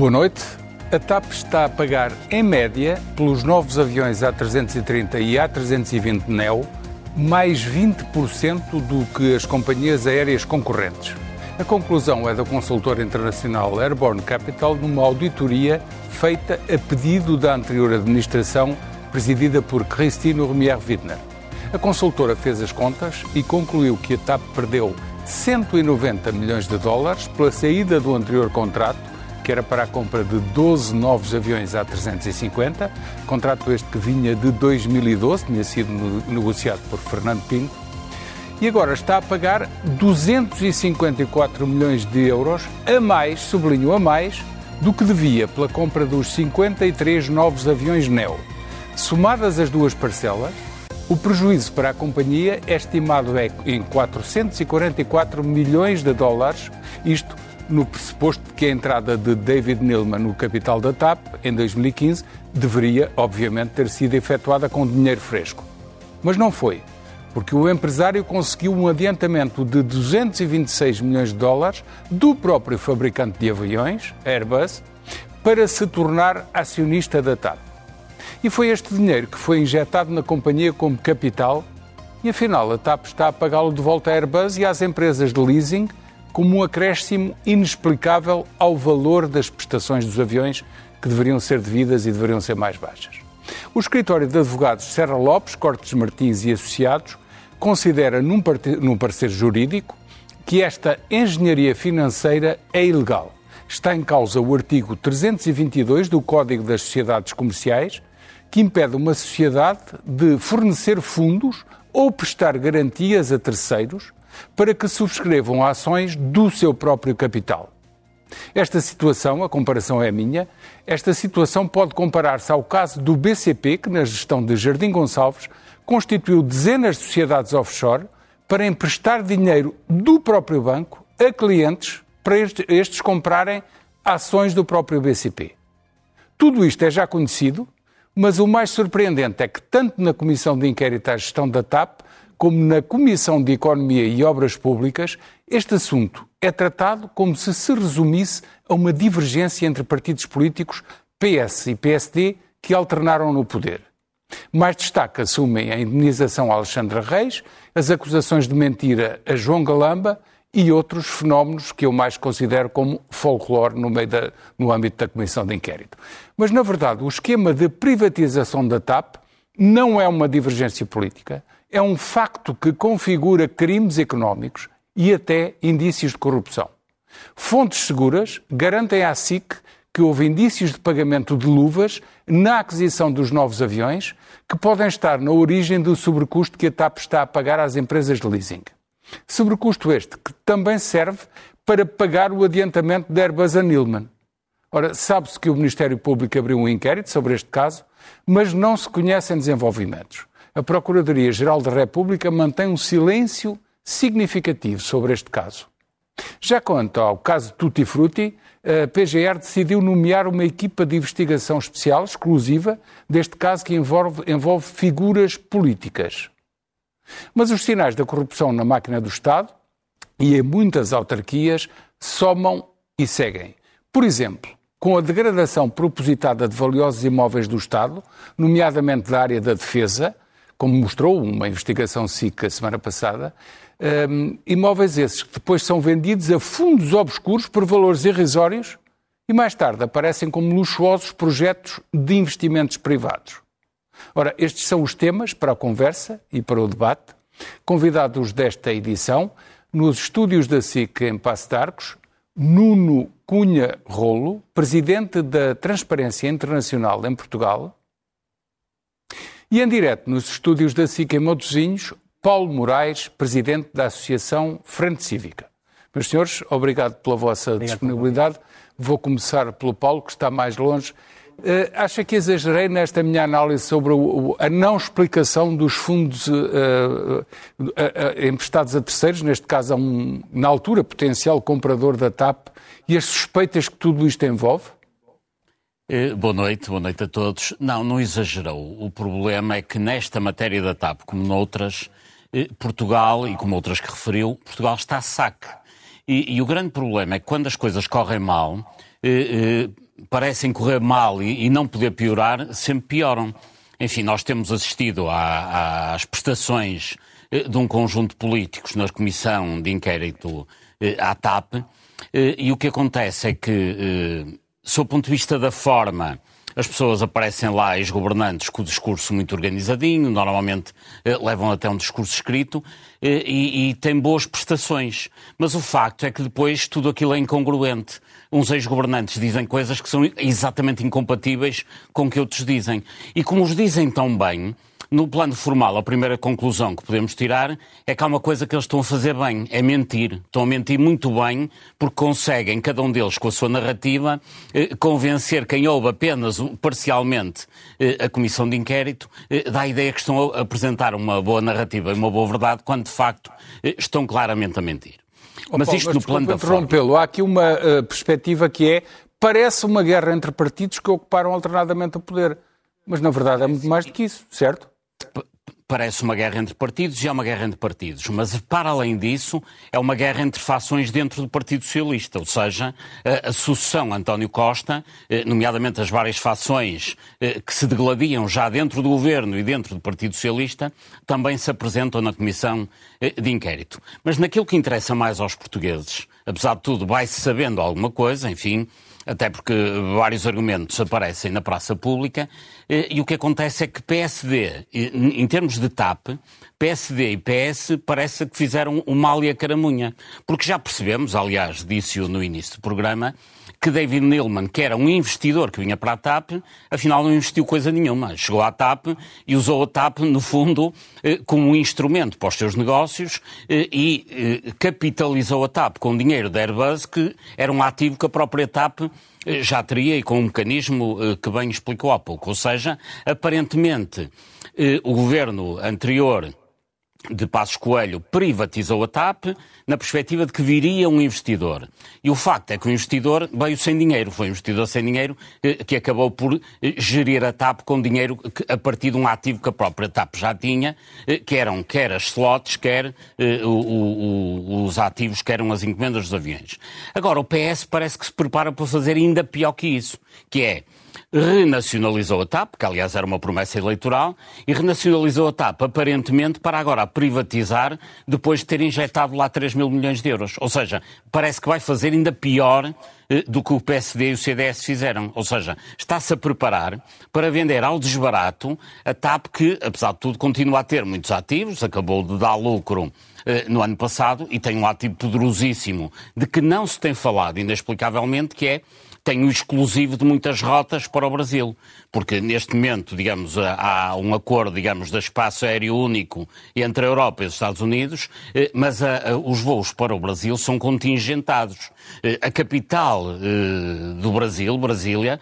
Boa noite. A TAP está a pagar, em média, pelos novos aviões A330 e A320 NEO, mais 20% do que as companhias aéreas concorrentes. A conclusão é da consultora internacional Airborne Capital numa auditoria feita a pedido da anterior administração, presidida por Christine Romier Wittner. A consultora fez as contas e concluiu que a TAP perdeu 190 milhões de dólares pela saída do anterior contrato que era para a compra de 12 novos aviões A350, contrato este que vinha de 2012, tinha sido negociado por Fernando Pinto, e agora está a pagar 254 milhões de euros a mais, sublinho a mais, do que devia pela compra dos 53 novos aviões Neo. Somadas as duas parcelas, o prejuízo para a companhia é estimado em 444 milhões de dólares, isto no pressuposto de que a entrada de David Neilman no capital da TAP, em 2015, deveria, obviamente, ter sido efetuada com dinheiro fresco. Mas não foi, porque o empresário conseguiu um adiantamento de 226 milhões de dólares do próprio fabricante de aviões, Airbus, para se tornar acionista da TAP. E foi este dinheiro que foi injetado na companhia como capital e afinal a TAP está a pagá-lo de volta à Airbus e às empresas de leasing como um acréscimo inexplicável ao valor das prestações dos aviões que deveriam ser devidas e deveriam ser mais baixas. O escritório de advogados Serra Lopes, Cortes Martins e Associados considera, num, num parecer jurídico, que esta engenharia financeira é ilegal. Está em causa o artigo 322 do Código das Sociedades Comerciais, que impede uma sociedade de fornecer fundos ou prestar garantias a terceiros para que subscrevam ações do seu próprio capital. Esta situação, a comparação é minha, esta situação pode comparar-se ao caso do BCP, que na gestão de Jardim Gonçalves constituiu dezenas de sociedades offshore para emprestar dinheiro do próprio banco a clientes para estes comprarem ações do próprio BCP. Tudo isto é já conhecido, mas o mais surpreendente é que, tanto na Comissão de Inquérito à Gestão da TAP, como na Comissão de Economia e Obras Públicas, este assunto é tratado como se se resumisse a uma divergência entre partidos políticos PS e PSD que alternaram no poder. Mais destaque assumem a indenização a Alexandra Reis, as acusações de mentira a João Galamba e outros fenómenos que eu mais considero como folclore no, meio da, no âmbito da Comissão de Inquérito. Mas, na verdade, o esquema de privatização da TAP não é uma divergência política, é um facto que configura crimes económicos e até indícios de corrupção. Fontes seguras garantem à SIC que houve indícios de pagamento de luvas na aquisição dos novos aviões, que podem estar na origem do sobrecusto que a TAP está a pagar às empresas de leasing. Sobrecusto este que também serve para pagar o adiantamento da Airbus a Nilman. Ora, sabe-se que o Ministério Público abriu um inquérito sobre este caso, mas não se conhecem desenvolvimentos a Procuradoria-Geral da República mantém um silêncio significativo sobre este caso. Já quanto ao caso Tutti Frutti, a PGR decidiu nomear uma equipa de investigação especial, exclusiva, deste caso que envolve, envolve figuras políticas. Mas os sinais da corrupção na máquina do Estado e em muitas autarquias somam e seguem. Por exemplo, com a degradação propositada de valiosos imóveis do Estado, nomeadamente da área da defesa, como mostrou uma investigação SIC a semana passada, um, imóveis esses que depois são vendidos a fundos obscuros por valores irrisórios e mais tarde aparecem como luxuosos projetos de investimentos privados. Ora, estes são os temas para a conversa e para o debate. Convidados desta edição, nos estúdios da SIC em Passo de Arcos, Nuno Cunha Rolo, presidente da Transparência Internacional em Portugal. E em direto nos estúdios da SIC em Matosinhos, Paulo Moraes, presidente da Associação Frente Cívica. Meus senhores, obrigado pela vossa obrigado, disponibilidade. Vou começar pelo Paulo, que está mais longe. Uh, acha que exagerei nesta minha análise sobre o, a não explicação dos fundos uh, uh, emprestados a terceiros, neste caso a um, na altura, potencial comprador da TAP, e as suspeitas que tudo isto envolve? Boa noite, boa noite a todos. Não, não exagerou. O problema é que nesta matéria da TAP, como noutras, Portugal, e como outras que referiu, Portugal está a saque. E, e o grande problema é que quando as coisas correm mal, parecem correr mal e, e, não poder piorar, sempre pioram. Enfim, nós temos assistido às prestações eh, de um conjunto de políticos na Comissão de Inquérito eh, à TAP, eh, e o que acontece é que, sob o ponto de vista da forma, as pessoas aparecem lá, ex-governantes, com o discurso muito organizadinho, normalmente levam até um discurso escrito e, e têm boas prestações. Mas o facto é que depois tudo aquilo é incongruente uns ex-governantes dizem coisas que são exatamente incompatíveis com o que outros dizem. E como os dizem tão bem, no plano formal, a primeira conclusão que podemos tirar é que há uma coisa que eles estão a fazer bem, é mentir. Estão a mentir muito bem, porque conseguem, cada um deles com a sua narrativa, eh, convencer quem ouve apenas parcialmente eh, a comissão de inquérito eh, da ideia que estão a apresentar uma boa narrativa e uma boa verdade, quando de facto estão claramente a mentir. Oh, mas Paulo, isto no plano da forma... Há aqui uma uh, perspectiva que é, parece uma guerra entre partidos que ocuparam alternadamente o poder. Mas na verdade é muito mais do que isso, certo? Parece uma guerra entre partidos e é uma guerra entre partidos, mas para além disso é uma guerra entre fações dentro do Partido Socialista, ou seja, a, sucessão António Costa, eh, nomeadamente as várias fações eh, que se degladiam já dentro do governo e dentro do Partido Socialista, também se apresentam na comissão eh, de inquérito. Mas naquilo que interessa mais aos portugueses, apesar de tudo, vai-se sabendo alguma coisa, enfim, até porque vários argumentos aparecem na praça pública, eh, e o que acontece é que PSD, em termos de TAP, PSD e PS parece que fizeram o mal e a caramunha. Porque já percebemos, aliás, disse-o no início do programa, que David Neilman, que era um investidor que vinha para a TAP, afinal não investiu coisa nenhuma. Chegou à TAP e usou a TAP, no fundo, eh, como um instrumento para os seus negócios eh, e capitalizou a TAP com dinheiro da Airbus, que era um ativo que a própria TAP já teria e com um mecanismo que bem explicou há pouco. Ou seja, aparentemente o governo anterior de Passos Coelho privatizou a TAP na perspectiva de que viria um investidor. E o facto é que o investidor veio sem dinheiro. Foi um investidor sem dinheiro eh, que acabou por eh, gerir a TAP com dinheiro a partir de um ativo que a própria TAP já tinha, eh, que eram quer as slots, quer os ativos, que eram as encomendas dos aviões. Agora, o PS parece que se prepara para fazer ainda pior que isso, que é renacionalizou a TAP, que aliás era uma promessa eleitoral, e renacionalizou a TAP aparentemente para agora privatizar depois de ter injetado lá 3 mil milhões de euros. Ou seja, parece que vai fazer ainda pior eh, do que o PSD e o CDS fizeram. Ou seja, está-se a preparar para vender ao desbarato a TAP que, apesar de tudo, continua a ter muitos ativos, acabou de dar lucro eh, no ano passado e tem um ativo poderosíssimo de que não se tem falado inexplicavelmente, que é tem o exclusivo de muitas rotas para o Brasil, porque neste momento, digamos, há um acordo, digamos, de espaço aéreo único entre a Europa e os Estados Unidos, eh, mas a, a, os voos para o Brasil são contingentados. Eh, a capital eh, do Brasil, Brasília,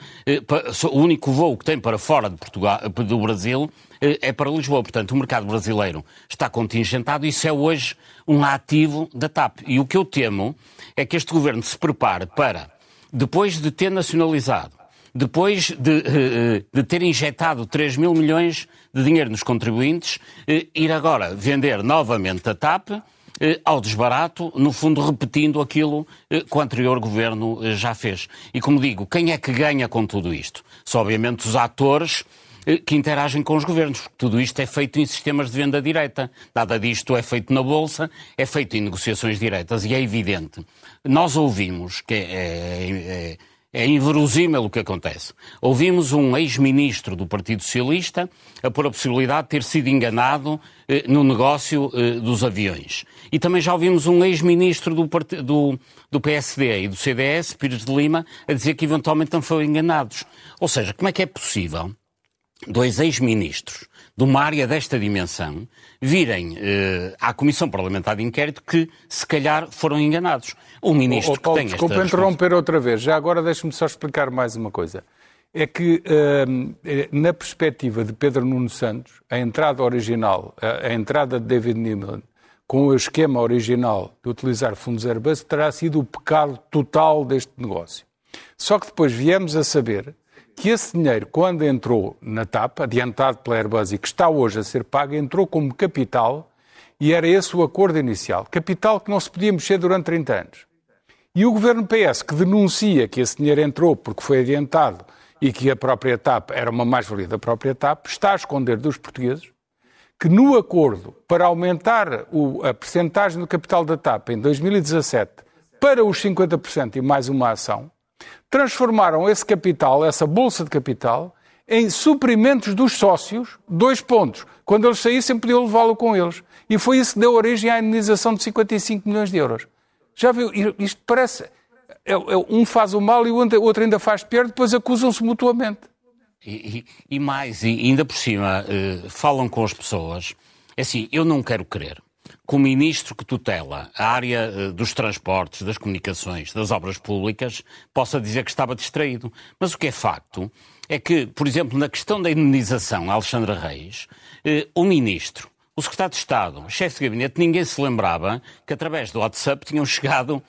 o único voo que tem para fora de Portugal, do Brasil é para Lisboa. Portanto, o mercado brasileiro está contingentado e isso é hoje um ativo da TAP. E o que eu temo é que este governo se prepare para depois de ter nacionalizado, depois de, eh, eh, de, ter injetado 3 mil milhões de dinheiro nos contribuintes, eh, ir agora vender novamente a TAP ao desbarato, no fundo repetindo aquilo que o anterior governo já fez. E como digo, quem é que ganha com tudo isto? São obviamente os atores que interagem com os governos. Tudo isto é feito em sistemas de venda direta. Nada disto é feito na Bolsa, é feito em negociações diretas. E é evidente. Nós ouvimos que é, é, É inverosímil o que acontece. Ouvimos um ex-ministro do Partido Socialista a pôr a possibilidade de ter sido enganado eh, no negócio eh, dos aviões. E também já ouvimos um ex-ministro do, do, do, PSD e do CDS, Pires de Lima, a dizer que eventualmente não foram enganados. Ou seja, como é que é possível dois ex-ministros de uma área desta dimensão virem eh, à Comissão Parlamentar de Inquérito que, se calhar, foram enganados? O ministro oh, oh, Paulo, que tem desculpa esta interromper outra vez. Já agora deixe-me só explicar mais uma coisa. É que, uh, na perspectiva de Pedro Nuno Santos, a entrada original, a, a entrada de David Niemöller, com o esquema original de utilizar fundos Airbus, terá sido o pecado total deste negócio. Só que depois viemos a saber que esse dinheiro, quando entrou na TAP, adiantado pela Airbus e que está hoje a ser pago, entrou como capital e era esse o acordo inicial. Capital que não se podia mexer durante 30 anos. E o governo PS, que denuncia que esse dinheiro entrou porque foi adiantado e que a própria TAP era uma mais-valia da própria TAP, está a esconder dos portugueses que no acordo para aumentar o, a percentagem do capital da TAP em 2017 para os 50% e mais uma ação, transformaram esse capital, essa bolsa de capital, em suprimentos dos sócios, dois pontos. Quando eles saíssem, podiam levá-lo com eles. E foi isso que deu origem à indenização de 55 milhões de euros. Já viu? Isto parece. É, é, um faz o mal e o outro ainda faz pior, depois acusam-se mutuamente. E, e, e, mais, e ainda por cima, uh, falam com as pessoas. É assim, eu não quero crer o ministro que tutela a área uh, dos transportes, das comunicações, das obras públicas, possa dizer que estava distraído. Mas o que é facto é que, por exemplo, na questão da indenização Alexandra Reis, uh, o ministro o secretário de Estado, o chefe de gabinete, ninguém se lembrava que através do WhatsApp tinham chegado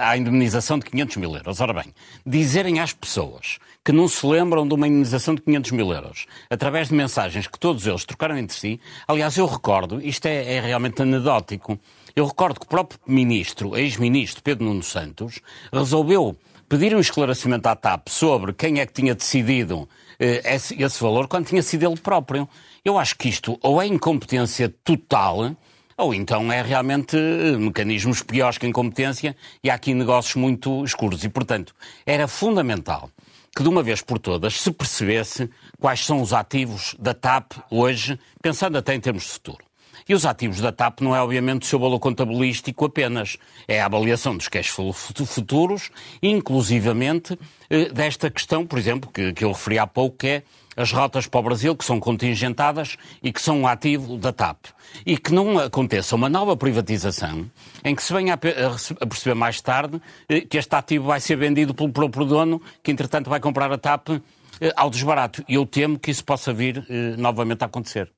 à indemnização de 500 mil euros. Ora bem, dizerem às pessoas que não se lembram de uma indemnização de 500 mil euros, através de mensagens que todos eles trocaram entre si, aliás, eu recordo, isto é, é realmente anedótico, eu recordo que o próprio ministro, ex-ministro Pedro Nuno Santos, resolveu pedir um esclarecimento à TAP sobre quem é que tinha decidido eh, esse, esse valor quando tinha sido ele próprio. Eu acho que isto ou é incompetência total, ou então é realmente eh, mecanismos piores que incompetência e há aqui negócios muito escuros. E, portanto, era fundamental que de uma vez por todas se percebesse quais são os ativos da TAP hoje, pensando até em termos de futuro. E os ativos da TAP não é, obviamente, o seu valor contabilístico apenas. É a avaliação dos cash flow futuros, inclusivamente eh, desta questão, por exemplo, que, que eu referi há pouco, que é as rotas para o Brasil, que são contingentadas e que são um ativo da TAP. E que não aconteça uma nova privatização em que se venha a perceber mais tarde eh, que este ativo vai ser vendido pelo próprio dono, que entretanto vai comprar a TAP eh, ao desbarato. E eu temo que isso possa vir novamente a acontecer.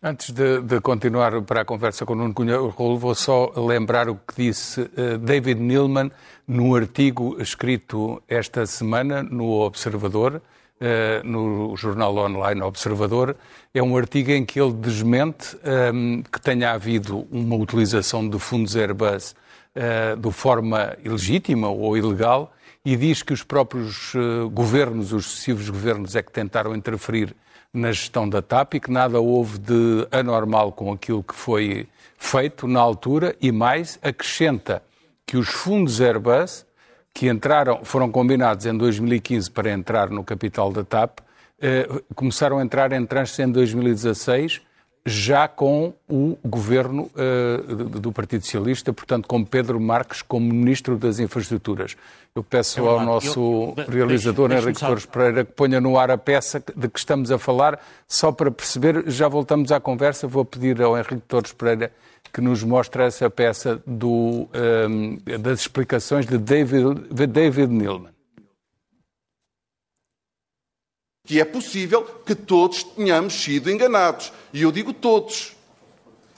Antes de, de, continuar para a conversa com o Nuno Cunha Rolo, vou só lembrar o que disse David Neilman num artigo escrito esta semana no Observador, uh, no jornal online Observador. É um artigo em que ele desmente um, ehm, que tenha havido uma utilização de fundos Airbus uh, de forma ilegítima ou ilegal e diz que os próprios governos, os sucessivos governos, é que tentaram interferir na gestão da TAP e que nada houve de anormal com aquilo que foi feito na altura e mais acrescenta que os fundos Airbus que entraram, foram combinados em 2015 para entrar no capital da TAP, eh, começaram a entrar em tranches em 2016 já com o governo uh, do Partido Socialista, portanto, com Pedro Marques como Ministro das Infraestruturas. Eu peço é ao nosso eu, realizador, deixe, Henrique Torres Pereira, que ponha no ar a peça de que estamos a falar, só para perceber, já voltamos à conversa, vou pedir ao Henrique Torres Pereira que nos mostre essa peça do, um, eh, das explicações de David, de David Neilman que é possível que todos tenhamos sido enganados. E eu digo todos.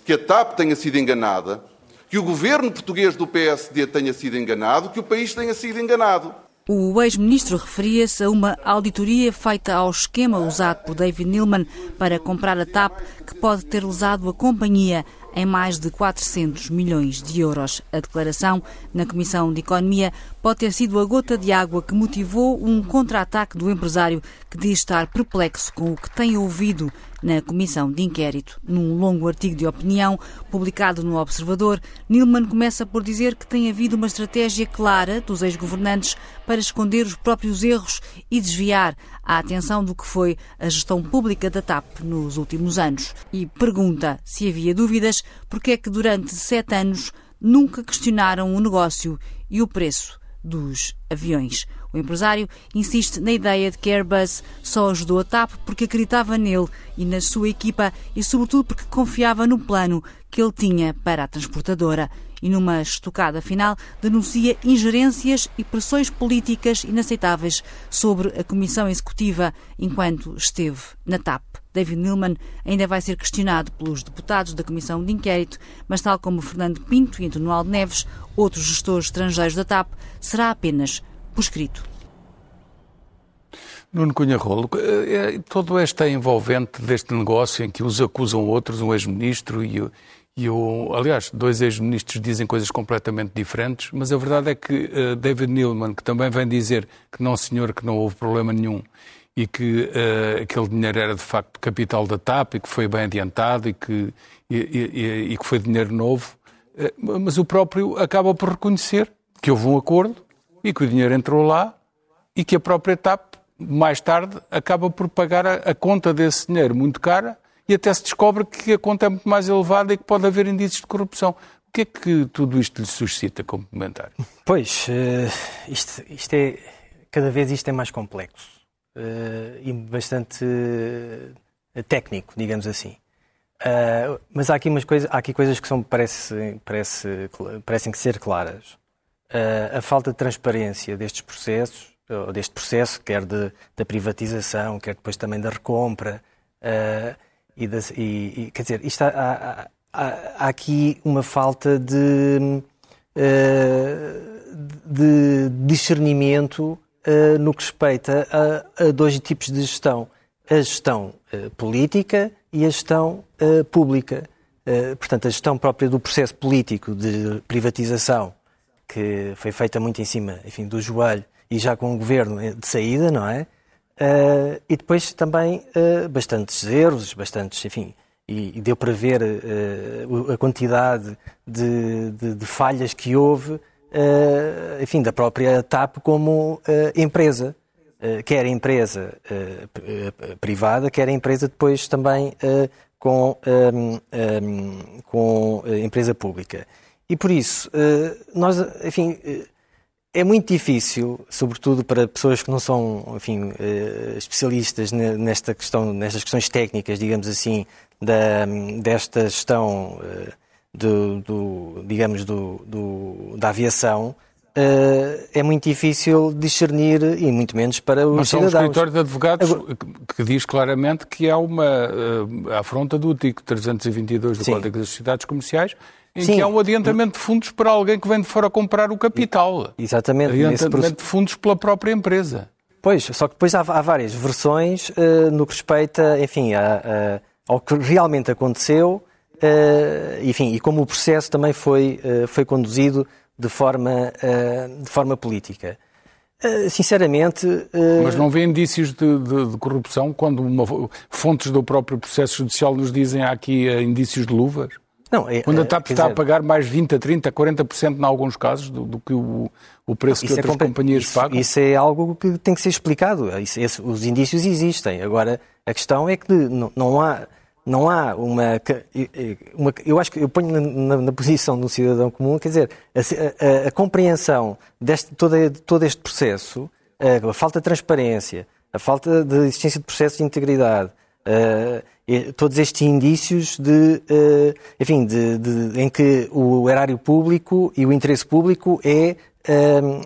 Que a TAP tenha sido enganada, que o governo português do PSD tenha sido enganado, que o país tenha sido enganado. O ex-ministro referia-se a uma auditoria feita ao esquema usado por David Neilman para comprar a TAP, que pode ter lesado a companhia em mais de 400 milhões de euros. A declaração na Comissão de Economia pode ter sido a gota de água que motivou um contra-ataque do empresário que diz estar perplexo com o que tem ouvido na comissão de inquérito. Num longo artigo de opinião publicado no Observador, Nilman começa por dizer que tem havido uma estratégia clara dos ex-governantes para esconder os próprios erros e desviar a atenção do que foi a gestão pública da TAP nos últimos anos. E pergunta se havia dúvidas porque é que durante sete anos nunca questionaram o negócio e o preço dos aviões. O empresário insiste na ideia de que Airbus só ajudou a TAP porque acreditava nele e na sua equipa e, sobretudo, porque confiava no plano que ele tinha para a transportadora. E numa estocada final, denuncia ingerências e pressões políticas inaceitáveis sobre a Comissão Executiva enquanto esteve na TAP. David Nilman ainda vai ser questionado pelos deputados da Comissão de Inquérito, mas, tal como Fernando Pinto e António Neves, outros gestores estrangeiros da TAP, será apenas por escrito. Nuno Cunha Rolo, eh, eh, todo este envolvente deste negócio em que uns acusam outros, um ex-ministro e, e o, aliás, dois ex-ministros dizem coisas completamente diferentes, mas a verdade é que uh, David Neilman, que também vem dizer que não, senhor, que não houve problema nenhum e que uh, aquele dinheiro era de facto capital da TAP e que foi bem adiantado e que, e, e, e que foi dinheiro novo, uh, mas o próprio acaba por reconhecer que houve um acordo e que o dinheiro entrou lá e que a própria TAP, mais tarde, acaba por pagar a, a conta desse dinheiro muito cara e até se descobre que a conta é muito mais elevada e que pode haver indícios de corrupção. O que é que tudo isto lhe suscita como comentário? Pois, uh, isto, isto, é. Cada vez isto é mais complexo e bastante uh, técnico, digamos assim. mas há aqui, umas coisas, há aqui coisas que são, parece, parece, parecem que ser claras a falta de transparência destes processos, ou deste processo, quer de, da privatização, quer depois também da recompra, uh, e, e, e, quer dizer, isto há, há, há, há, aqui uma falta de, uh, de discernimento uh, no que respeita a, a, dois tipos de gestão: a gestão política e a gestão pública. portanto, a gestão própria do processo político de privatização que foi feita muito em cima, enfim, do joelho e já com o governo de saída, não é? Uh, e depois também uh, bastantes erros, bastantes, enfim, e, deu para ver uh, a quantidade de, de, de, falhas que houve, enfim, da própria TAP como empresa, quer empresa privada, quer empresa depois também com, um, um, com empresa pública. E por isso, eh, nós, enfim, eh, é muito difícil, sobretudo para pessoas que não são, enfim, eh, especialistas nesta questão, nestas questões técnicas, digamos assim, da, desta gestão do, do digamos, do, do, da aviação, é muito difícil discernir e muito menos para os Mas cidadãos. Mas há um escritório de advogados Agora... que diz claramente que há uma afronta do artigo 322 do Sim. Código das Sociedades Comerciais em Sim. que há um adiantamento de fundos para alguém que vem de fora comprar o capital. Exatamente. Adiantamento de fundos pela própria empresa. Pois, só que depois há, há várias versões uh, no que respeita, enfim, a, a, ao que realmente aconteceu, uh, enfim, e como o processo também foi, uh, foi conduzido de forma, de forma política. Sinceramente. Mas não vê indícios de, de, de corrupção quando uma, fontes do próprio processo judicial nos dizem há aqui indícios de luvas? Não, é, Quando a TAP está dizer, a pagar mais 20%, 30%, 40% em alguns casos do, do que o, o preço que é outras companhias isso, pagam. Isso é algo que tem que ser explicado. Isso, esse, os indícios existem. Agora, a questão é que não, não há não há uma, uma, Eu acho que eu ponho na, na posição do cidadão comum, quer dizer, a, a, a compreensão deste todo, todo este processo, a, a, falta de transparência, a falta de existência de processo de integridade, todos estes indícios de, enfim, de, de, em que o erário público e o interesse público é,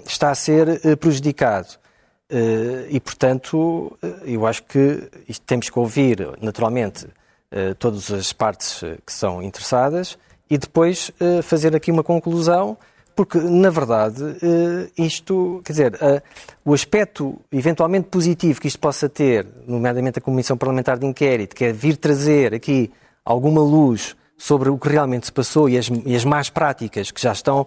está a ser uh, prejudicado. e, portanto, eu acho que isto temos que ouvir, naturalmente, todas as partes que são interessadas e depois fazer aqui uma conclusão porque, na verdade, eh, isto, quer dizer, eh, o aspecto eventualmente positivo que isto possa ter, nomeadamente a Comissão Parlamentar de Inquérito, que é vir trazer aqui alguma luz sobre o que realmente se passou e as, e as más práticas que já estão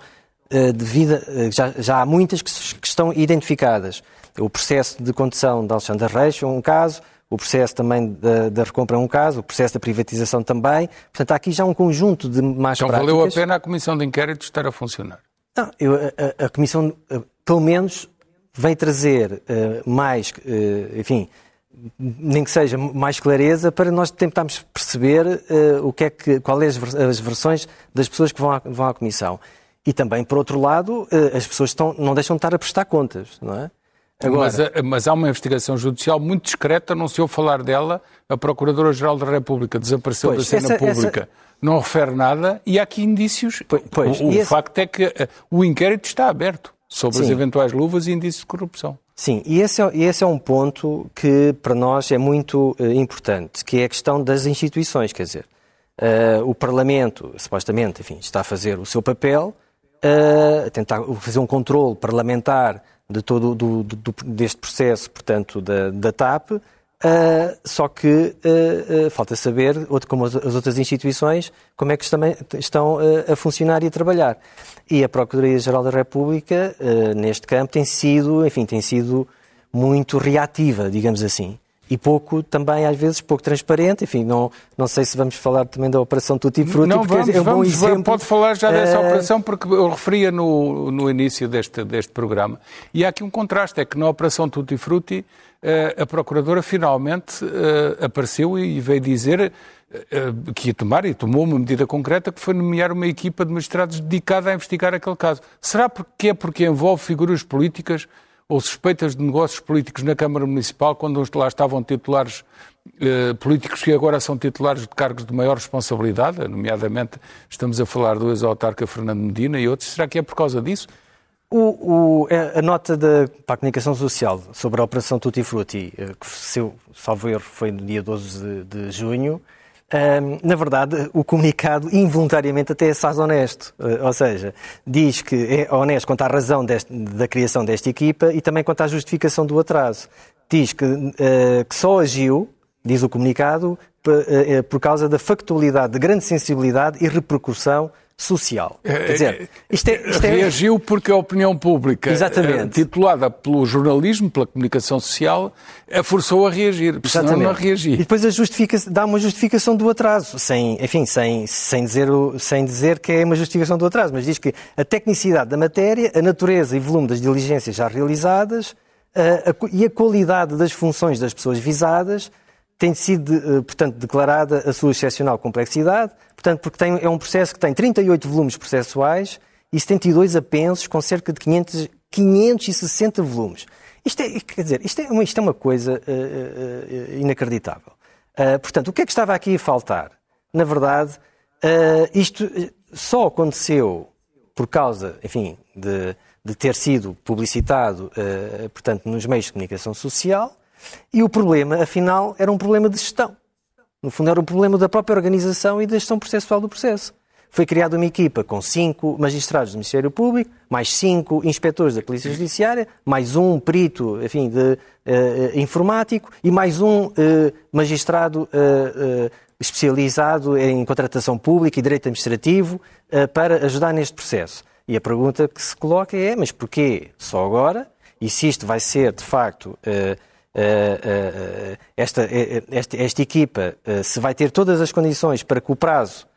devido, uh, já, já há muitas que, que, estão identificadas. O processo de condução de Alexandre Reis é um caso, o processo também da, da, recompra é um caso, o processo da privatização também. Portanto, há aqui já um conjunto de más então, práticas. Então valeu a pena a Comissão de Inquérito estar a funcionar? Não, eu, a, a, Comissão, pelo menos, vem trazer uh, mais, uh, enfim, nem que seja mais clareza para nós tentarmos perceber uh, o que é que, qual é as, as versões das pessoas que vão à, vão à Comissão. E também, por outro lado, as pessoas estão, não deixam de estar a prestar contas, não é? Agora... Mas, mas, há uma investigação judicial muito discreta, não se ouve falar dela. A Procuradora-Geral da República desapareceu pois, da cena essa, pública, essa... não refere nada e há aqui indícios. Pois, pois, o, o esse... facto é que o inquérito está aberto sobre Sim. as eventuais luvas e indícios de corrupção. Sim, e esse, é, esse é um ponto que para nós é muito uh, importante, que é a questão das instituições, quer dizer, uh, o Parlamento, supostamente, enfim, está a fazer o seu papel, uh, a tentar fazer um controle parlamentar de todo do, do, deste processo, portanto, da, da TAP, Uh, só que uh, uh, falta saber, outro, como as, as, outras instituições, como é que também estão a funcionar e a trabalhar. E a Procuradoria-Geral da República, neste campo, tem sido, enfim, tem sido muito reativa, digamos assim. E pouco, também, às vezes, pouco transparente. Enfim, não, não sei se vamos falar também da Operação Tutti Frutti, não, porque vamos, é um vamos, exemplo. Pode falar já dessa operação, porque eu referia no, no início deste, deste programa. E há aqui um contraste, é que na Operação Tutti Frutti eh, a Procuradora finalmente eh, apareceu e veio dizer eh, que ia tomar, e tomou uma medida concreta, que foi nomear uma equipa de magistrados dedicada a investigar aquele caso. Será porque é porque envolve figuras políticas ou suspeitas de negócios políticos na Câmara Municipal, quando lá estavam titulares eh, políticos que agora são titulares de cargos de maior responsabilidade, nomeadamente estamos a falar do ex-autarca Fernando Medina e outros. Será que é por causa disso? O, o, a nota da, para a comunicação social sobre a Operação Tutti Frutti, eh, que, seu, salvo erro, foi no dia 12 de, de junho, na verdade, o comunicado involuntariamente até é honesto. Uh, ou seja, diz que é honesto quanto à razão deste, da criação desta equipa e também quanto à justificação do atraso. Diz que, uh, que só agiu, diz o comunicado, uh, por causa da factualidade de grande sensibilidade e repercussão social. É, Quer dizer, é, isto é, isto é... Reagiu porque a opinião pública, eh, Exatamente. titulada pelo jornalismo, pela comunicação social, a forçou a reagir, senão não reagir. E depois a justifica dá uma justificação do atraso, sem, enfim, sem, sem, dizer, sem dizer que é uma justificação do atraso, mas diz que a tecnicidade da matéria, a natureza e volume das diligências já realizadas a, a, e a qualidade das funções das pessoas visadas tem sido, eh, portanto, declarada a sua excepcional complexidade, portanto, porque tem, é um processo que tem 38 volumes processuais e 72 apensos com cerca de 500, 560 volumes. Isto é, quer dizer, isto é uma, isto é uma coisa uh, uh, inacreditável. Uh, portanto, o que é que estava aqui a faltar? Na verdade, isto só aconteceu por causa, enfim, de, de ter sido publicitado, portanto, nos meios de comunicação social, e o problema, afinal, era um problema de gestão. No fundo, era um problema da própria organização e da gestão processual do processo. Foi criada uma equipa com cinco magistrados do Ministério Público, mais cinco inspectores da Polícia Judiciária, mais um perito, enfim, de, uh, informático e mais um uh, magistrado uh, especializado em contratação pública e direito administrativo para ajudar neste processo. E a pergunta que se coloca é: mas porquê só agora? E se isto vai ser, de facto, esta, eh, esta, esta equipa se vai ter todas as condições para que o prazo,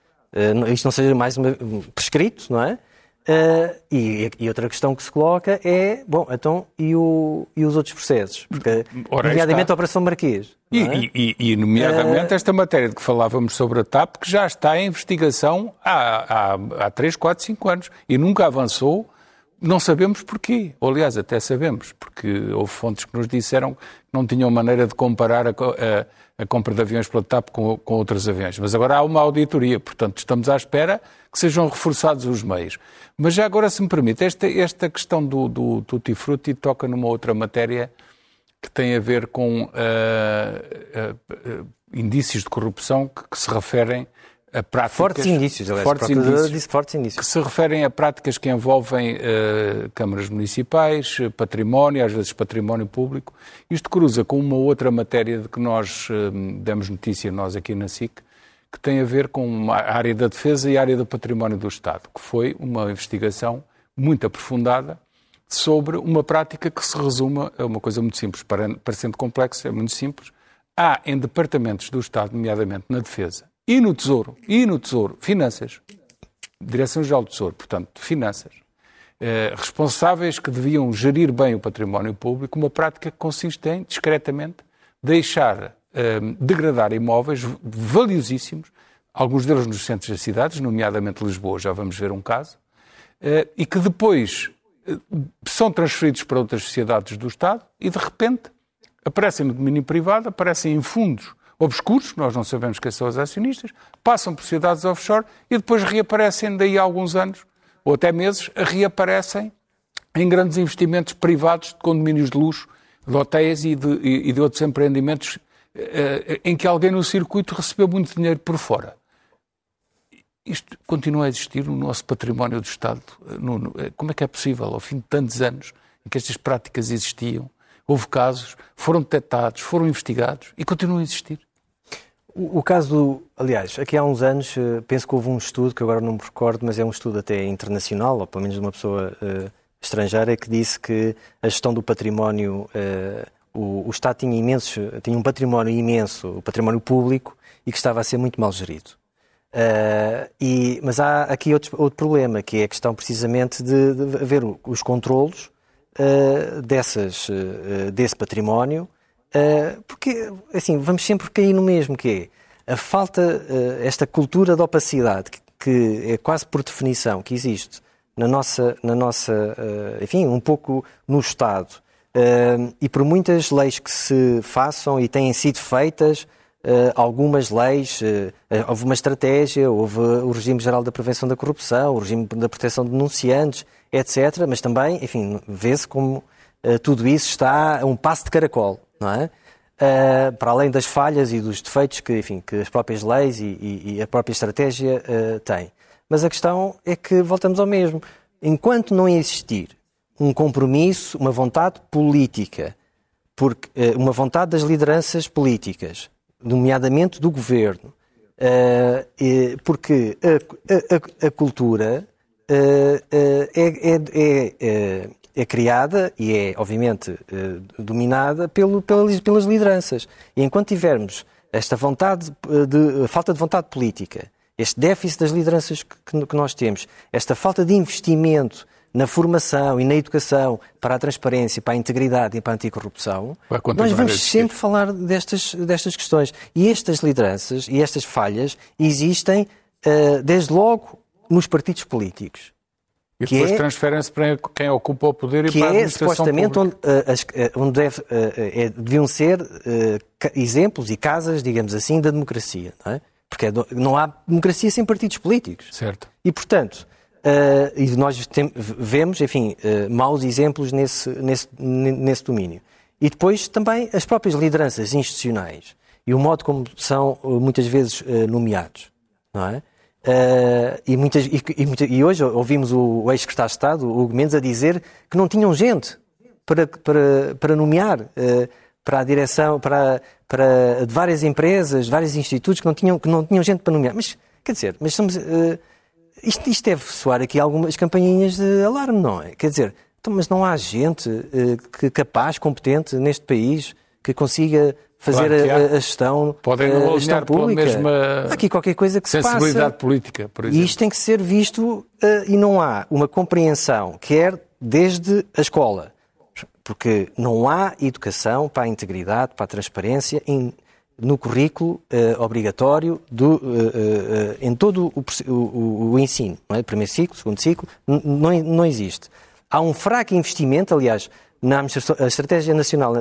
isto não seja mais uma, prescrito, não é? Uh, e, e, outra questão que se coloca é, bom, então, e, o, e os outros processos? Porque, Ora, nomeadamente está... a Operação Marquês. E, é? e, e, nomeadamente, uh... esta matéria de que falávamos sobre a TAP, que já está em investigação há, há, há 3, 4, 5 anos e nunca avançou não sabemos porquê. Ou, aliás, até sabemos, porque houve fontes que nos disseram que não tinham maneira de comparar a, a, a compra de aviões pela TAP com, com, outros aviões. Mas agora há uma auditoria, portanto, estamos à espera que sejam reforçados os meios. Mas já agora, se me permite, esta, esta questão do, do Tutti Frutti toca numa outra matéria que tem a ver com uh, uh, uh, indícios de corrupção que, que se referem a práticas... Fortes indícios, aliás, fortes indícios, disse fortes indícios. Que se referem a práticas que envolvem uh, câmaras municipais, património, às vezes património público. Isto cruza com uma outra matéria de que nós uh, demos notícia, nós aqui na SIC, que tem a ver com a área da defesa e a área do património do Estado, que foi uma investigação muito aprofundada sobre uma prática que se resume a uma coisa muito simples, parecendo complexo, é muito simples. Há em departamentos do Estado, nomeadamente na defesa e no Tesouro, e no Tesouro, finanças, Direção-Geral do Tesouro, portanto, finanças, eh, responsáveis que deviam gerir bem o património público, uma prática que consiste em, discretamente, deixar eh, degradar imóveis valiosíssimos, alguns deles nos centros das cidades, nomeadamente Lisboa, já vamos ver um caso, eh, e que depois eh, são transferidos para outras sociedades do Estado e, de repente, aparecem no domínio privado, aparecem em fundos obscuros, nós não sabemos quem são os acionistas, passam por sociedades offshore e depois reaparecem daí a alguns anos ou até meses, reaparecem em grandes investimentos privados de condomínios de luxo, de hotéis e de, e de outros empreendimentos eh, em que alguém no circuito recebeu muito dinheiro por fora. Isto continua a existir no nosso património do Estado. Eh, como é que é possível, ao fim de tantos anos em que estas práticas existiam, houve casos, foram detectados, foram investigados e continuam a existir? O, caso do. Aliás, aqui há uns anos, eh, penso que houve um estudo, que agora não me recordo, mas é um estudo até internacional, ou pelo menos de uma pessoa uh, estrangeira, que disse que a gestão do património. Uh, o, o, Estado tinha, imensos, tinha um património imenso, o património público, e que estava a ser muito mal gerido. Uh, e, mas há aqui outro, outro, problema, que é a questão precisamente de, de haver os controlos dessas, desse património Uh, porque, assim, vamos sempre cair no mesmo, que é a falta, uh, esta cultura de opacidade, que, é quase por definição que existe na nossa, na nossa uh, enfim, um pouco no Estado, e por muitas leis que se façam e têm sido feitas, algumas leis, houve uma estratégia, houve o regime geral da prevenção da corrupção, o regime da proteção de denunciantes, etc. Mas também, enfim, vê-se como tudo isso está a um passo de caracol não é? Uh, para além das falhas e dos defeitos que, enfim, que as próprias leis e, e, e a própria estratégia uh, têm. Mas a questão é que voltamos ao mesmo. Enquanto não existir um compromisso, uma vontade política, porque, uh, uma vontade das lideranças políticas, nomeadamente do governo, porque a, a, a cultura é, é, é, é criada e é, obviamente, eh, dominada pelo, pelas, lideranças. E enquanto tivermos esta vontade eh, de falta de vontade política, este déficit das lideranças que, que nós temos, esta falta de investimento na formação e na educação para a transparência, para a integridade e para a anticorrupção, nós vamos sempre falar destas, destas questões. E estas lideranças e estas falhas existem desde logo nos partidos políticos. E depois é, transferem-se para quem ocupa o poder e para a é administração é supostamente onde, uh, onde deve, uh, é, deviam ser exemplos e casas, digamos assim, da democracia. Não é? Porque não há democracia sem partidos políticos. Certo. E, portanto, e nós tem, vemos, enfim, maus exemplos nesse, nesse, nesse domínio. E depois também as próprias lideranças institucionais e o modo como são muitas vezes nomeados. Não é? Uh, e, muitas, e, e, e, hoje ouvimos o, o ex-secretário de Estado, o Hugo Mendes, a dizer que não tinham gente para, para, para nomear uh, para a direção, para, para de várias empresas, de vários institutos que não tinham, que não tinham gente para nomear. Mas, quer dizer, mas estamos, uh, isto, isto deve soar aqui algumas campainhas de alarme, não é? Quer dizer, então, mas não há gente que, capaz, competente neste país que consiga fazer claro a, a, gestão, Podem a gestão pública. Mesma há aqui qualquer coisa que se passa. Sensibilidade política, por exemplo. E isto tem que ser visto uh, e não há uma compreensão, quer desde a escola, porque não há educação para a integridade, para a transparência no currículo uh, obrigatório do, uh, em todo o, o, o ensino. Não é? Primeiro ciclo, segundo ciclo, não, não existe. Há um fraco investimento, aliás, na Estratégia Nacional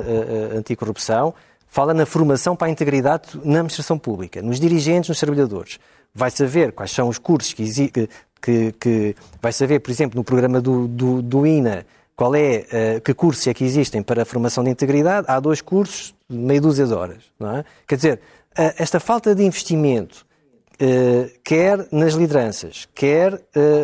Anticorrupção, fala na formação para a integridade na administração pública, nos dirigentes, nos trabalhadores. Vai saber quais são os cursos que, que, que vai saber, por exemplo, no programa do, do, do INA, qual é, uh, que cursos é que existem para a formação de integridade. Há dois cursos meia dúzia de horas. Não é? Quer dizer, uh, esta falta de investimento, uh, quer nas lideranças, quer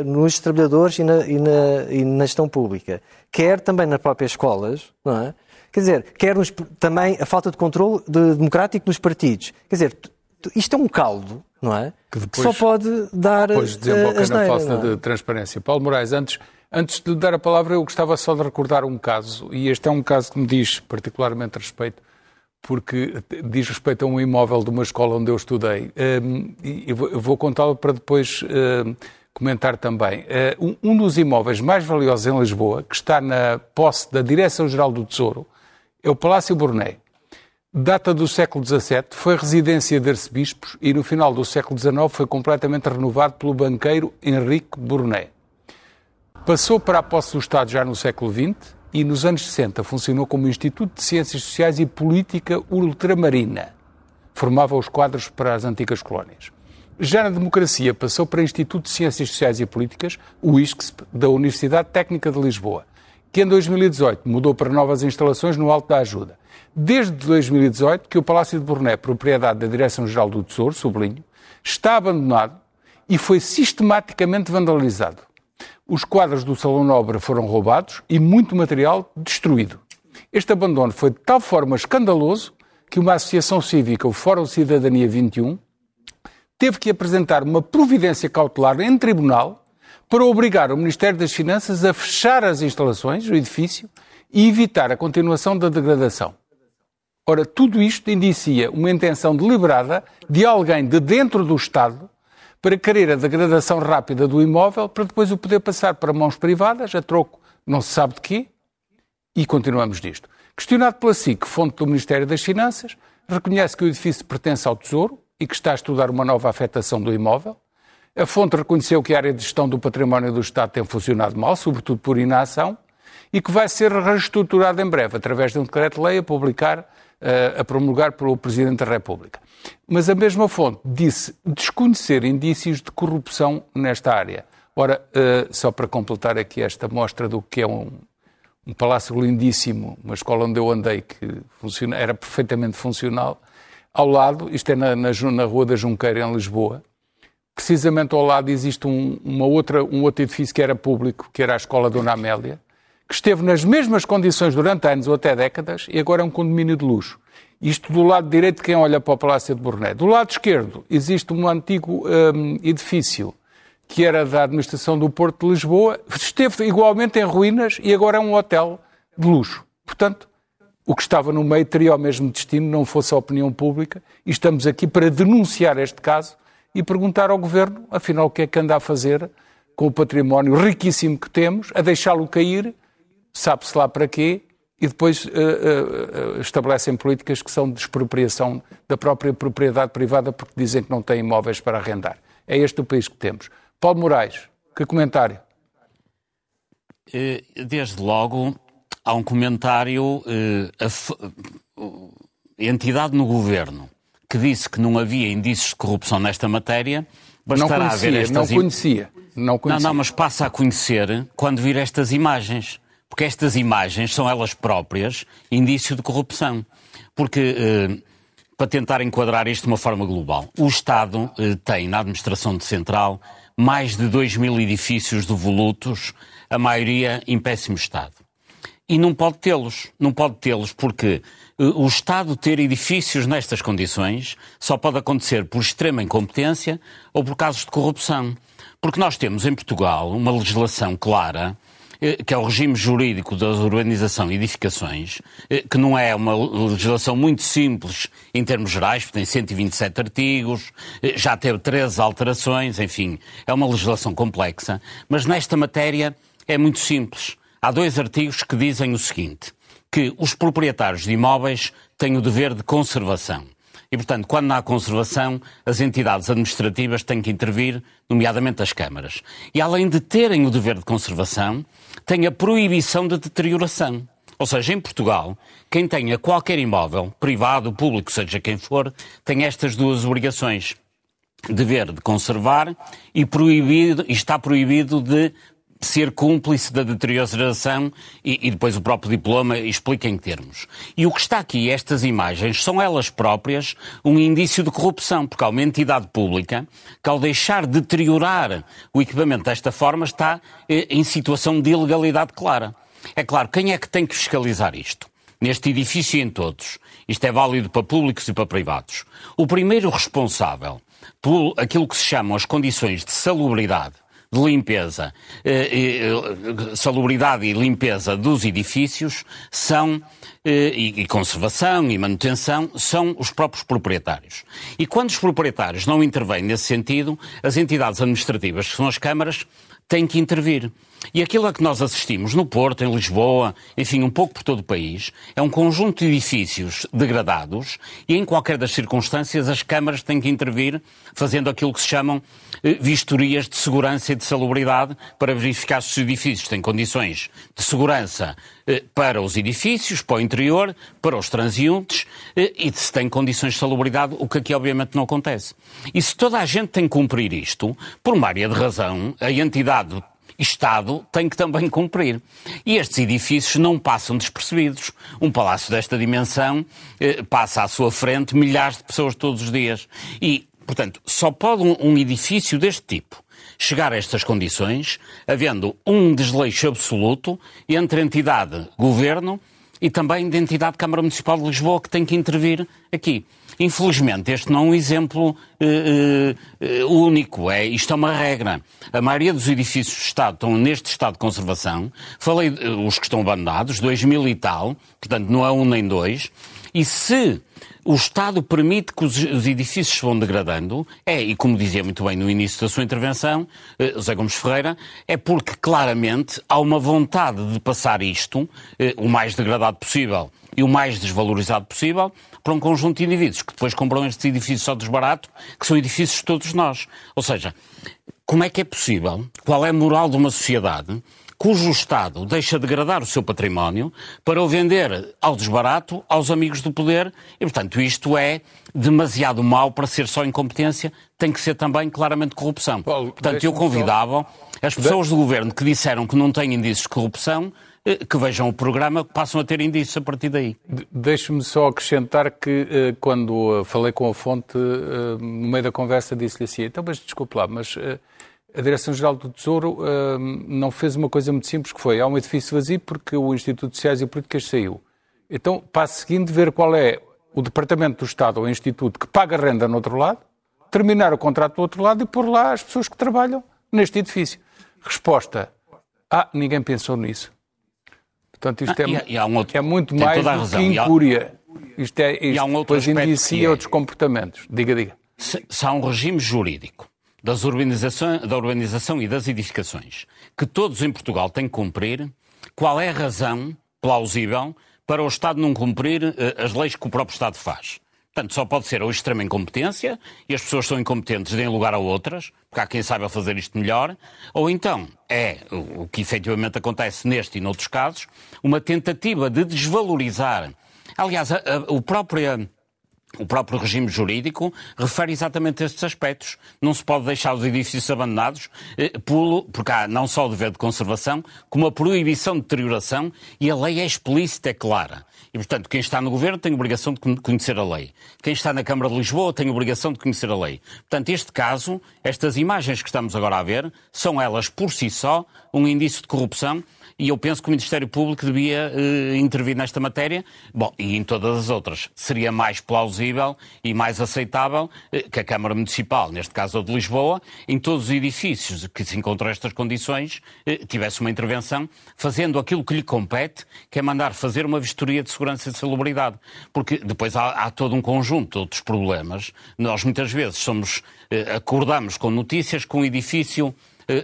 nos trabalhadores e na, e, na, e na gestão pública, quer também nas próprias escolas, não é? Quer dizer, quer nos, também a falta de controle de, democrático nos partidos. Quer dizer, isto é um caldo, não é? Que, depois, só pode dar. Depois desemboca uh, na falta é? de transparência. Paulo Moraes, antes, antes de lhe dar a palavra, eu gostava só de recordar um caso, e este é um caso que me diz particularmente respeito, porque diz respeito a um imóvel de uma escola onde eu estudei. Um, e eu vou contá-lo para depois uh, comentar também. Uh, um dos imóveis mais valiosos em Lisboa, que está na posse da Direção-Geral do Tesouro, é o Palácio Burné. Data do século XVII, foi residência de arcebispos e no final do século XIX foi completamente renovado pelo banqueiro Henrique Burné. Passou para a posse do Estado já no século XX e nos anos 60 funcionou como Instituto de Ciências Sociais e Política Ultramarina. Formava os quadros para as antigas colónias. Já na democracia passou para o Instituto de Ciências Sociais e Políticas, o ISCSP, da Universidade Técnica de Lisboa, que em 2018 mudou para novas instalações no Alto da Ajuda. Desde 2018 que o Palácio de Borné, propriedade da Direção-Geral do Tesouro, sublinho, está abandonado e foi sistematicamente vandalizado. Os quadros do Salão Nobre foram roubados e muito material destruído. Este abandono foi de tal forma escandaloso que uma associação cívica, o Fórum Cidadania 21, teve que apresentar uma providência cautelar em tribunal para obrigar o Ministério das Finanças a fechar as instalações, o edifício, e evitar a continuação da degradação. Ora, tudo isto indicia uma intenção deliberada de alguém de dentro do Estado para querer a degradação rápida do imóvel para depois o poder passar para mãos privadas, a troco não se sabe de quê, e continuamos nisto. Questionado pela SIC, fonte do Ministério das Finanças, reconhece que o edifício pertence ao Tesouro e que está a estudar uma nova afetação do imóvel. A fonte reconheceu que a área de gestão do património do Estado tem funcionado mal, sobretudo por inação, e que vai ser reestruturada em breve, através de um decreto-lei a publicar, eh, a promulgar pelo Presidente da República. Mas a mesma fonte disse desconhecer indícios de corrupção nesta área. Ora, uh, só para completar aqui esta mostra do que é um, um palácio lindíssimo, uma escola onde eu andei que funciona, era perfeitamente funcional, ao lado, isto é na, na, na Rua da Junqueira, em Lisboa, precisamente ao lado existe um, uma outra, um outro edifício que era público, que era a Escola Dona Amélia, que esteve nas mesmas condições durante anos ou até décadas e agora é um condomínio de luxo. Isto do lado direito, quem olha para o Palácio de Borné. Do lado esquerdo, existe um antigo um, edifício que era da administração do Porto de Lisboa, esteve igualmente em ruínas e agora é um hotel de luxo. Portanto, o que estava no meio teria o mesmo destino, não fosse a opinião pública, e estamos aqui para denunciar este caso e perguntar ao Governo, afinal, o que é que anda a fazer com o património riquíssimo que temos, a deixá-lo cair, sabe-se lá para quê, e depois uh, uh, estabelecem políticas que são de expropriação da própria propriedade privada porque dizem que não têm imóveis para arrendar. É este o país que temos. Paulo Moraes, que comentário? Desde logo, há um comentário. A, a entidade no governo que disse que não havia indícios de corrupção nesta matéria. Bastará não conhecia, ver estas não conhecia. Não conhecia. Não, não, mas passa a conhecer quando vir estas imagens porque estas imagens são elas próprias indício de corrupção. Porque, eh, para tentar enquadrar isto de uma forma global, o Estado eh, tem na administração central mais de 2 mil edifícios devolutos, a maioria em péssimo estado. E não pode tê-los. Não pode tê-los porque o Estado ter edifícios nestas condições só pode acontecer por extrema incompetência ou por casos de corrupção. Porque nós temos em Portugal uma legislação clara eh, que é o regime jurídico da urbanização e edificações, eh, que não é uma legislação muito simples em termos gerais, porque tem 127 artigos, eh, já teve 13 alterações, enfim, é uma legislação complexa, mas nesta matéria é muito simples. Há dois artigos que dizem o seguinte, que os proprietários de imóveis têm o dever de conservação. E, portanto, quando não há conservação, as entidades administrativas têm que intervir, nomeadamente as câmaras. E, além de terem o dever de conservação, têm a proibição de deterioração. Ou seja, em Portugal, quem tenha qualquer imóvel, privado, público, seja quem for, tem estas duas obrigações. Dever de conservar e, proibido, e está proibido de ser cúmplice da deterioração e, e, depois o próprio diploma explica em termos. E o que está aqui, estas imagens, são elas próprias um indício de corrupção, porque há uma entidade pública que, ao deixar deteriorar o equipamento desta forma, está eh, em situação de ilegalidade clara. É claro, quem é que tem que fiscalizar isto? neste edifício e em todos. Isto é válido para públicos e para privados. O primeiro responsável por aquilo que se chamam as condições de salubridade de limpeza, eh, eh, salubridade e limpeza dos edifícios são eh, e, conservação e manutenção são os próprios proprietários. E quando os proprietários não intervêm nesse sentido, as entidades administrativas, que são as câmaras, têm que intervir. E aquilo a que nós assistimos no Porto, em Lisboa, enfim, um pouco por todo o país, é um conjunto de edifícios degradados e, em qualquer das circunstâncias, as câmaras têm que intervir fazendo aquilo que se chamam eh, vistorias de segurança e de salubridade para verificar se os edifícios têm condições de segurança eh, para os edifícios, para o interior, para os transeuntes eh, e se têm condições de salubridade, o que aqui obviamente não acontece. E se toda a gente tem que cumprir isto, por uma área de razão, a entidade Estado tem que também cumprir. E estes edifícios não passam despercebidos. Um palácio desta dimensão eh, passa à sua frente milhares de pessoas todos os dias. E, portanto, só pode um, um edifício deste tipo chegar a estas condições, havendo um desleixo absoluto entre entidade, governo e também de entidade Câmara Municipal de Lisboa que tem que intervir aqui. Infelizmente, este não é um exemplo uh, uh, único, é, isto é uma regra. A maioria dos edifícios do Estado estão neste estado de conservação. Falei os que estão abandonados, dois mil e tal, portanto não é um nem dois. E se o Estado permite que os, edifícios se vão degradando, é, e como dizia muito bem no início da sua intervenção, eh, José Gomes Ferreira, é porque claramente há uma vontade de passar isto, eh, o mais degradado possível e o mais desvalorizado possível, para um conjunto de indivíduos que depois compram estes edifícios só desbarato, que são edifícios de todos nós. Ou seja, como é que é possível? Qual é a moral de uma sociedade cujo Estado deixa degradar o seu património para o vender ao desbarato aos amigos do poder e, portanto, isto é demasiado mau para ser só incompetência, tem que ser também claramente corrupção. Paulo, portanto, eu convidava só... as pessoas do governo que disseram que não têm indícios de corrupção eh, que vejam o programa, que passam a ter indícios a partir daí. Deixe-me só acrescentar que eh, quando eh, falei com a fonte, no meio da conversa disse-lhe assim, então, mas desculpe lá, mas a Direção-Geral do Tesouro não fez uma coisa muito simples, que foi, há um edifício vazio porque o Instituto de Sociais e Políticas saiu. Então, passo seguinte, ver qual é o Departamento do Estado ou o Instituto que paga renda no outro lado, terminar o contrato do outro lado e pôr lá as pessoas que trabalham neste edifício. Resposta, ah, ninguém pensou nisso. Portanto, isto ah, é, e, e um outro, é muito mais do que incúria. Isto é, isto um depois indicia é, outros comportamentos. Diga, diga. Se, se há um regime jurídico das urbanização, da urbanização e das edificações que todos em Portugal têm que cumprir, qual é a razão plausível para o Estado não cumprir uh, as leis que o próprio Estado faz? Portanto, só pode ser ou extrema incompetência, e as pessoas são incompetentes, deem lugar a outras, porque há quem saiba fazer isto melhor, ou então é, o que efetivamente acontece neste e noutros casos, uma tentativa de desvalorizar. Aliás, a, a, o próprio o próprio regime jurídico refere exatamente a estes aspectos. Não se pode deixar os edifícios abandonados, eh, porque há não só o dever de conservação, como a proibição de deterioração, e a lei é explícita, é clara. E, portanto, quem está no governo tem obrigação de conhecer a lei. Quem está na Câmara de Lisboa tem obrigação de conhecer a lei. Portanto, este caso, estas imagens que estamos agora a ver, são elas por si só um indício de corrupção e eu penso que o Ministério Público devia uh, intervir nesta matéria, bom, e em todas as outras. Seria mais plausível e mais aceitável uh, que a Câmara Municipal, neste caso a de Lisboa, em todos os edifícios que se encontram estas condições, uh, tivesse uma intervenção, fazendo aquilo que lhe compete, que é mandar fazer uma vistoria de segurança e de salubridade. Porque depois há, há todo um conjunto de outros problemas. Nós muitas vezes somos, acordamos com notícias que um edifício eh,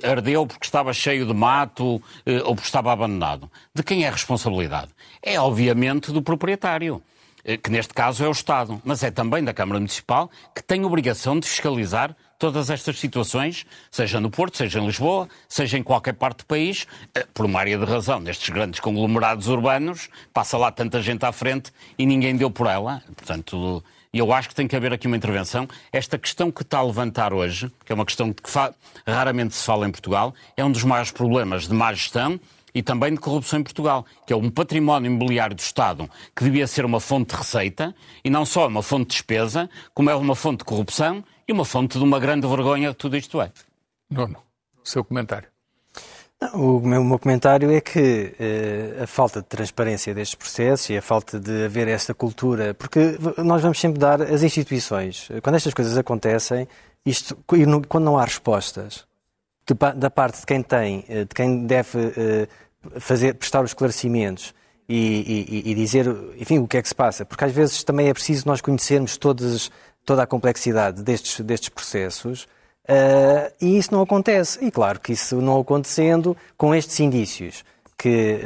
ardeu porque estava cheio de mato eh, ou porque estava abandonado. De quem é a responsabilidade? É, obviamente, do proprietário eh, que neste caso é o Estado, mas é também da Câmara Municipal que tem obrigação de fiscalizar todas estas situações, seja no Porto, seja em Lisboa, seja em qualquer parte do país, por uma área de razão nestes grandes conglomerados urbanos, passa lá tanta gente à frente e ninguém deu por ela. Portanto, e eu acho que tem que haver aqui uma intervenção. Esta questão que está a levantar hoje, que é uma questão que raramente se fala em Portugal, é um dos maiores problemas de má gestão e também de corrupção em Portugal, que é um património imobiliário do Estado que devia ser uma fonte de receita e não só uma fonte de despesa, como é uma fonte de corrupção e uma fonte de uma grande vergonha que tudo isto é. Nono, o seu comentário. O meu, meu, comentário é que uh, a falta de transparência destes processos e a falta de haver esta cultura, porque nós vamos sempre dar as instituições, quando estas coisas acontecem, isto, quando não há respostas de, da parte de quem tem, eh, de quem deve uh, fazer, prestar os esclarecimentos e, e, e, dizer, enfim, o que é que se passa, porque às vezes também é preciso nós conhecermos toda a complexidade destes, destes processos Uh, e isso não acontece. E claro que isso não acontecendo, com estes indícios que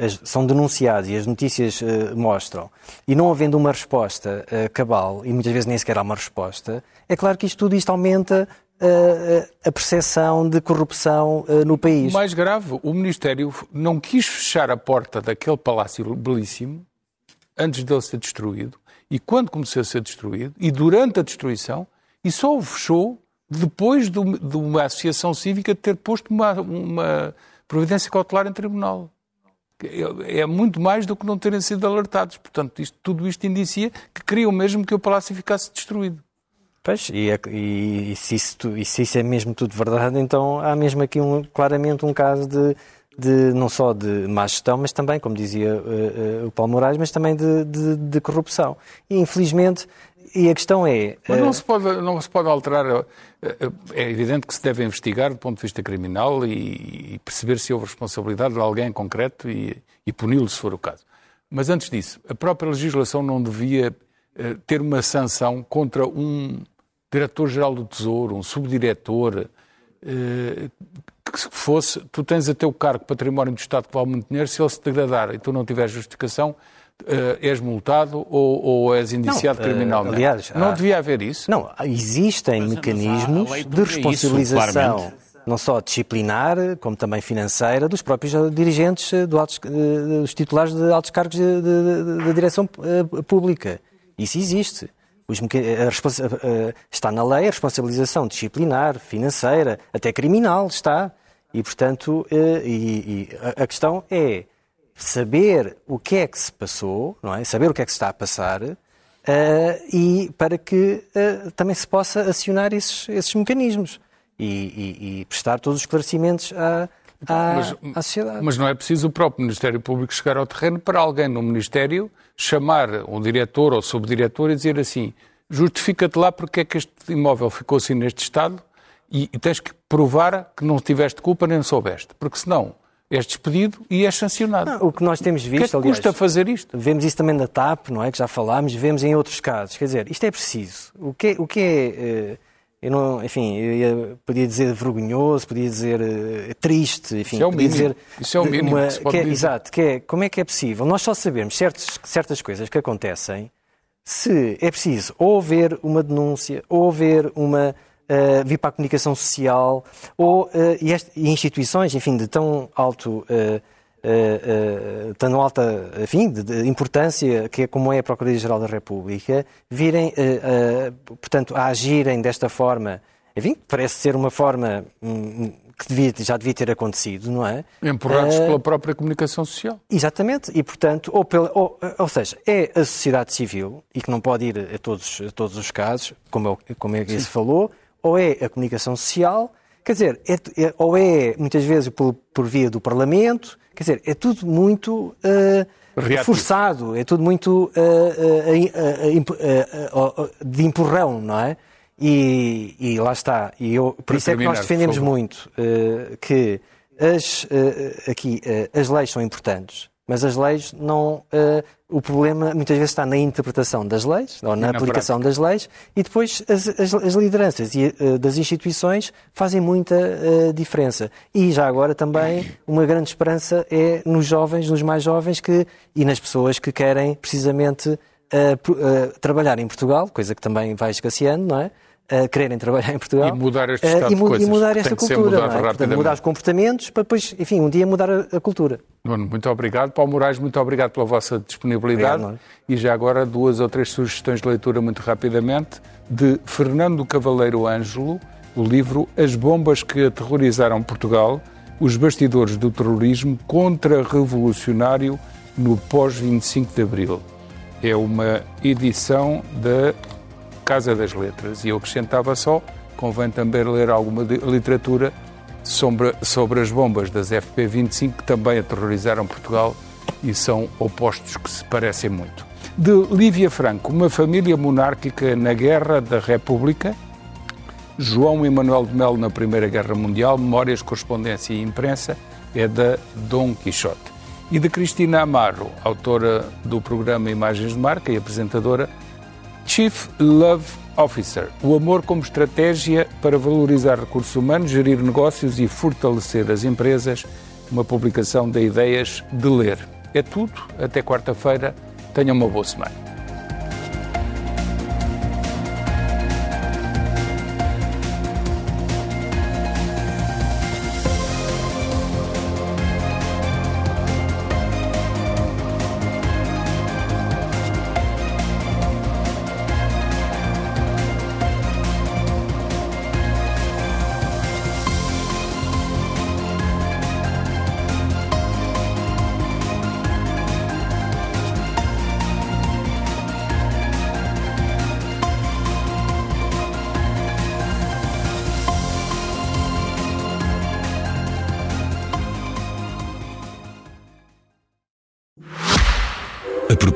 uh, uh, são denunciados e as notícias mostram, e não havendo uma resposta cabal, e muitas vezes nem sequer há uma resposta, é claro que isto tudo isto aumenta a percepção de corrupção no país. O mais grave, o Ministério não quis fechar a porta daquele palácio belíssimo antes dele ser destruído, e quando começou a ser destruído, e durante a destruição, e só o fechou depois de uma associação cívica ter posto uma, uma providência cautelar em tribunal. É, muito mais do que não terem sido alertados. Portanto, isto, tudo isto indicia que queriam mesmo que o palácio ficasse destruído. Pois, e, é, e, e, se isso, e, se isso, é mesmo tudo verdade, então há mesmo aqui um, claramente um caso de, de não só de má gestão, mas também, como dizia uh, uh, o Paulo Moraes, mas também de, de, de corrupção. E infelizmente e a questão é. Mas não, uh... se pode, não se pode alterar. Eh, eh, é evidente que se deve investigar do ponto de vista criminal e, e perceber se houve responsabilidade de alguém em concreto e, e puni-lo se for o caso. Mas antes disso, a própria legislação não devia ter uma sanção contra um diretor-geral do Tesouro, um subdiretor, que fosse. Tu tens até o cargo património do Estado que vale muito dinheiro, se ele se degradar e tu não tiver justificação uh, és multado ou, ou és indiciado não, criminalmente. Uh, aliás, não há... devia haver isso? Não, existem Mas, mecanismos de responsabilização. Isso, não só disciplinar, como também financeira, dos próprios dirigentes, do altos, dos titulares de altos cargos da direção eh, pública. Isso existe. Os, a, está na lei a responsabilização disciplinar, financeira, até criminal está. E, portanto, e, e a questão é saber o que é que se passou, não é? Saber o que é que se está a passar uh, e para que uh, também se possa acionar esses, esses mecanismos e, e, e, prestar todos os esclarecimentos à, à, mas, à, sociedade. Mas não é preciso o próprio Ministério Público chegar ao terreno para alguém no Ministério chamar um diretor ou subdiretor e dizer assim justifica-te lá porque é que este imóvel ficou assim neste estado e, e tens que provar que não tiveste culpa nem soubeste, porque senão és despedido e és sancionado. Não, o que nós temos visto, o que é que custa fazer isto? Vemos isso também na TAP, não é? Que já falámos, vemos em outros casos. Quer dizer, isto é preciso. O que é, o que é eh, eu não, enfim, eu ia, podia dizer vergonhoso, podia dizer uh, triste, enfim, isso é o mínimo. dizer isso é o mínimo uma, que, que é, exato, que é como é que é possível? Nós só sabemos certas, certas coisas que acontecem se é preciso ou haver uma denúncia, ou haver uma uh, vir para a comunicação social ou uh, e, este, e, instituições, enfim, de tão alto uh, Uh, uh, tão alta enfim, de, de, importância que é como é a Procuradoria-Geral da República, virem, uh, portanto, a agirem desta forma, enfim, parece ser uma forma um, que devia, já devia ter acontecido, não é? Empurrados pela própria comunicação social. Exatamente, e portanto, ou, pela, ou, ou, seja, é a sociedade civil, e que não pode ir a todos, a todos os casos, como, é, como é que se falou, ou é a comunicação social, quer dizer, é, é, ou é muitas vezes por, por, via do Parlamento, quer dizer, é tudo muito uh, forçado, é tudo muito uh, uh, de empurrão, não é? E, e, lá está. E eu, por Para isso terminar, é que nós defendemos muito que as, aqui as leis são importantes, mas as leis não. Uh, o problema muitas vezes está na interpretação das leis, ou na, na aplicação prática. das leis, e depois as, as, as lideranças e, uh, das instituições fazem muita uh, diferença. E já agora também uma grande esperança é nos jovens, nos mais jovens, que, e nas pessoas que querem precisamente trabalhar em Portugal, coisa que também vai escasseando, não é? A quererem trabalhar em Portugal. E mudar este estado uh, e, de coisas. E mudar esta cultura. Não é? Portanto, mudar os comportamentos para depois, enfim, um dia mudar a, a cultura. Nuno, muito obrigado. Paulo Moraes, muito obrigado pela vossa disponibilidade. Obrigado, e já agora duas ou três sugestões de leitura muito rapidamente. De Fernando Cavaleiro Ângelo, o livro As Bombas que Aterrorizaram Portugal, os bastidores do terrorismo contra-revolucionário no pós-25 de Abril. É uma edição da Casa das Letras. E eu acrescentava só, convém também ler alguma literatura sobre, sobre as bombas das FP-25 que também aterrorizaram Portugal e são opostos que se parecem muito. De Lívia Franco, uma família monárquica na Guerra da República, João Emanuel de Melo na Primeira Guerra Mundial, Memórias, Correspondência e Imprensa, é da Dom Quixote. E de Cristina Amaro, autora do programa Imagens de Marca e apresentadora, Chief Love Officer, o amor como estratégia para valorizar recursos humanos, gerir negócios e fortalecer as empresas, uma publicação da Ideias de Ler. É tudo, até quarta-feira, tenham uma boa semana.